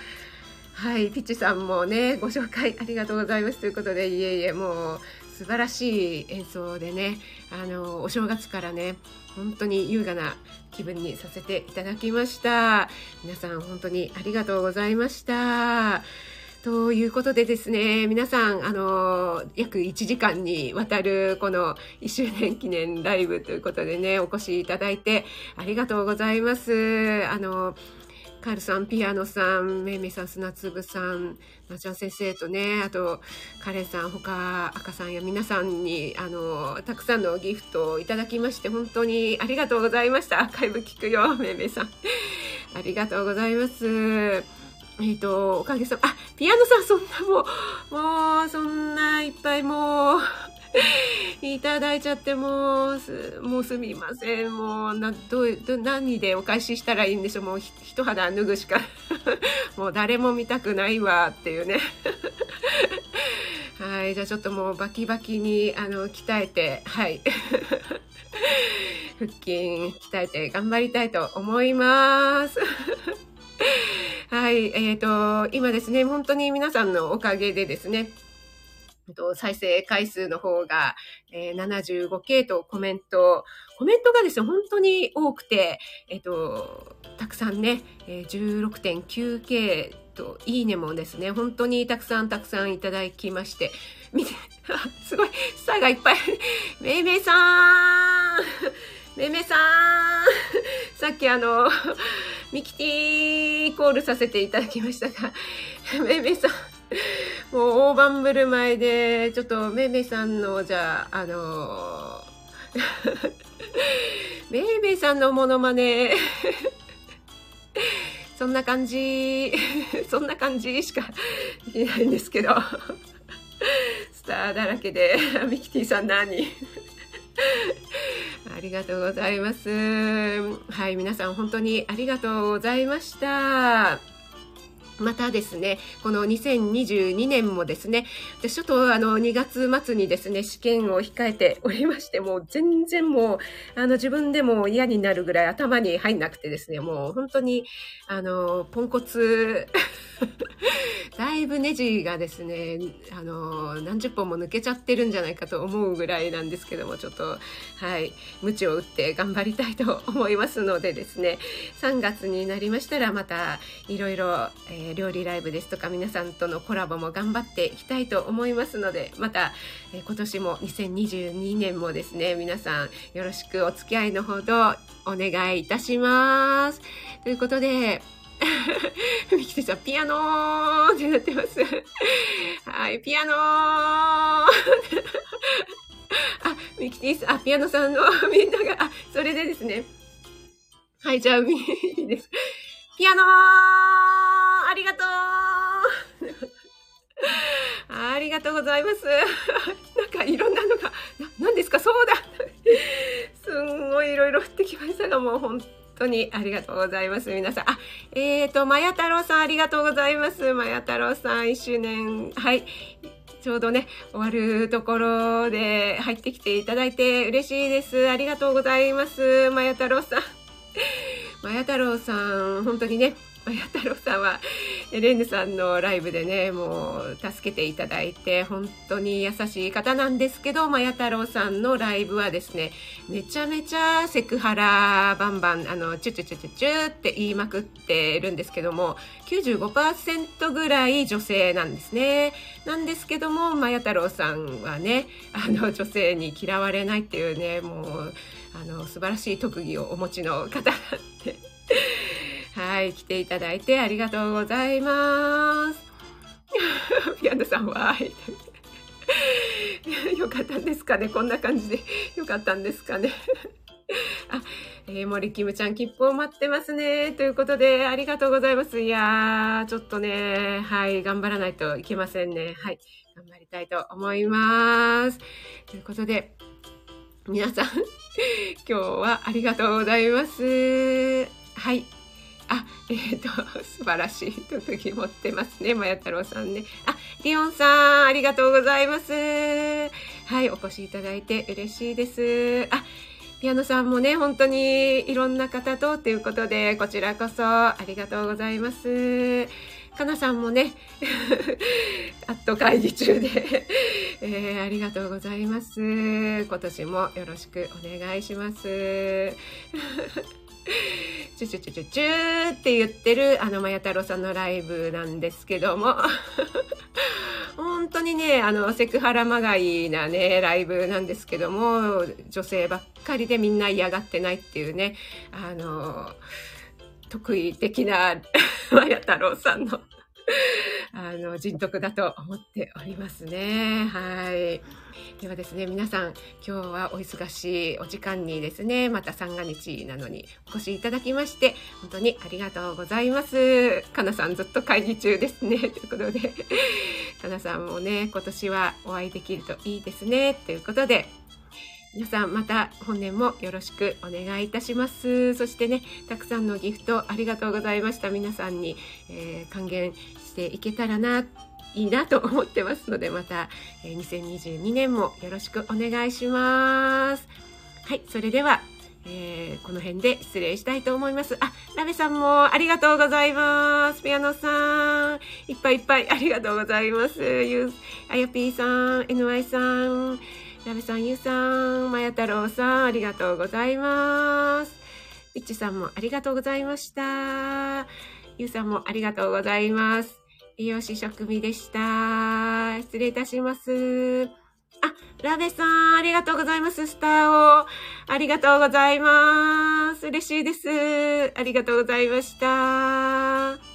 はい、ピッチさんもね、ご紹介ありがとうございますということで、いえいえ、もう、素晴らしい演奏でね、あの、お正月からね、本当に優雅な気分にさせていただきました。皆さん本当にありがとうございました。ということでですね、皆さん、あの、約1時間にわたるこの1周年記念ライブということでね、お越しいただいてありがとうございます。あの、カールさん、ピアノさん、めいめいさん、砂粒さん、なちゃん先生とね、あと、カレンさん、他、赤さんや皆さんに、あの、たくさんのギフトをいただきまして、本当にありがとうございました。アーカイブ聞くよ、めいめいさん。ありがとうございます。えっ、と、おかげさま、あ、ピアノさん、そんなもう、もう、そんないっぱいもう、いただいちゃってもうす、もうすみません。もう、な、ど、ど、何でお返ししたらいいんでしょう。もうひ、一肌脱ぐしか、もう誰も見たくないわっていうね。はい。じゃあちょっともうバキバキに、あの、鍛えて、はい。腹筋鍛えて頑張りたいと思います。はい。えっ、と、今ですね、本当に皆さんのおかげでですね、再生回数の方が、えー 75K とコメント、コメントがですね、本当に多くて、えっと、たくさんね、えー、16.9K といいねもですね、本当にたくさんたくさんいただきまして、見て、すごい、スターがいっぱい。めいめいさーんめいめいさんさっきあの、ミキティコールさせていただきましたが、めいめいさん、もう大盤振る舞いで、ちょっとめいめいさんの、じゃあ、あの めいめいさんのモノマネ そんな感じ、そんな感じしかできないんですけど、スターだらけで、ミキティさん何ありがとうございます。はい、皆さん本当にありがとうございました。またですね、この2022年もですね、私ちょっとあの2月末にですね、試験を控えておりまして、もう全然もう、あの自分でも嫌になるぐらい頭に入んなくてですね、もう本当に、あの、ポンコツだいぶネジがですね、あの、何十本も抜けちゃってるんじゃないかと思うぐらいなんですけども、ちょっと、はい、鞭を打って頑張りたいと思いますのでですね、3月になりましたらまたいろいろ、えー、料理ライブですとか皆さんとのコラボも頑張っていきたいと思いますので、また、えー、今年も2022年もですね、皆さんよろしくお付き合いのほどお願いいたします。ということで、ミキティさん、ピアノーってなってます。はい、ピアノー あ、ミキティさん、あ、ピアノさんのみんなが、あ、それでですね。はい、じゃあ、いいです。ピアノーありがとう ありがとうございます。なんかいろんなのが、何ですか？そうだ すんごいいろいろ降ってきましたが、もう本当にありがとうございます。皆さん。あ、えっ、ー、と、まや太郎さんありがとうございます。まや太郎さん1周年、はい。ちょうどね、終わるところで入ってきていただいて嬉しいです。ありがとうございます。まや太郎さん。まや太郎さん、本当にね、まや太郎さんは、レンヌさんのライブでね、もう助けていただいて、本当に優しい方なんですけど、まや太郎さんのライブはですね、めちゃめちゃセクハラバンバン、あの、チュチュチュチュチュって言いまくってるんですけども、95%ぐらい女性なんですね。なんですけども、まや太郎さんはね、あの、女性に嫌われないっていうね、もう、あの、素晴らしい特技をお持ちの方なんで。はい、来ていただいてありがとうございます。ピアノさんは、よかったんですかねこんな感じでよかったんですかねあ、えー、森キムちゃん、切符を待ってますね。ということで、ありがとうございます。いやー、ちょっとね、はい、頑張らないといけませんね。はい、頑張りたいと思います。ということで、皆さん、今日はありがとうございます。はい。あ、えっ、ー、と、素晴らしい特技持ってますね。まや太郎さんね。あ、リオンさん、ありがとうございます。はい、お越しいただいて嬉しいです。あ、ピアノさんもね、本当にいろんな方とということで、こちらこそありがとうございます。かなさんもね、あっと会議中でえー、ありがとうございます。今年もよろしくお願いします。チュチュチュチュチュって言ってるあのまや太郎さんのライブなんですけども 本当にねあのセクハラまがいなねライブなんですけども女性ばっかりでみんな嫌がってないっていうねあの得意的な まや太郎さんの あの、人徳だと思っておりますね。はい。ではですね、皆さん、今日はお忙しいお時間にですね、また三が日なのにお越しいただきまして、本当にありがとうございます。かなさんずっと会議中ですね。ということで、かなさんもね、今年はお会いできるといいですね。ということで、皆さんまた本年もよろしくお願いいたします。そしてね、たくさんのギフトありがとうございました。皆さんに、えー、還元していけたらな、いいなと思ってますので、また、えー、2022年もよろしくお願いします。はい、それでは、えー、この辺で失礼したいと思います。あ、ラベさんもありがとうございます。ピアノさん、いっぱいいっぱいありがとうございます。ゆあやぴーさん、NY さん、ラベさん、ゆうさん、まや太郎さん、ありがとうございます。ピッチさんもありがとうございました。ゆうさんもありがとうございます。栄養士食味でした。失礼いたします。あ、ラベさん、ありがとうございます。スターを。ありがとうございます。嬉しいです。ありがとうございました。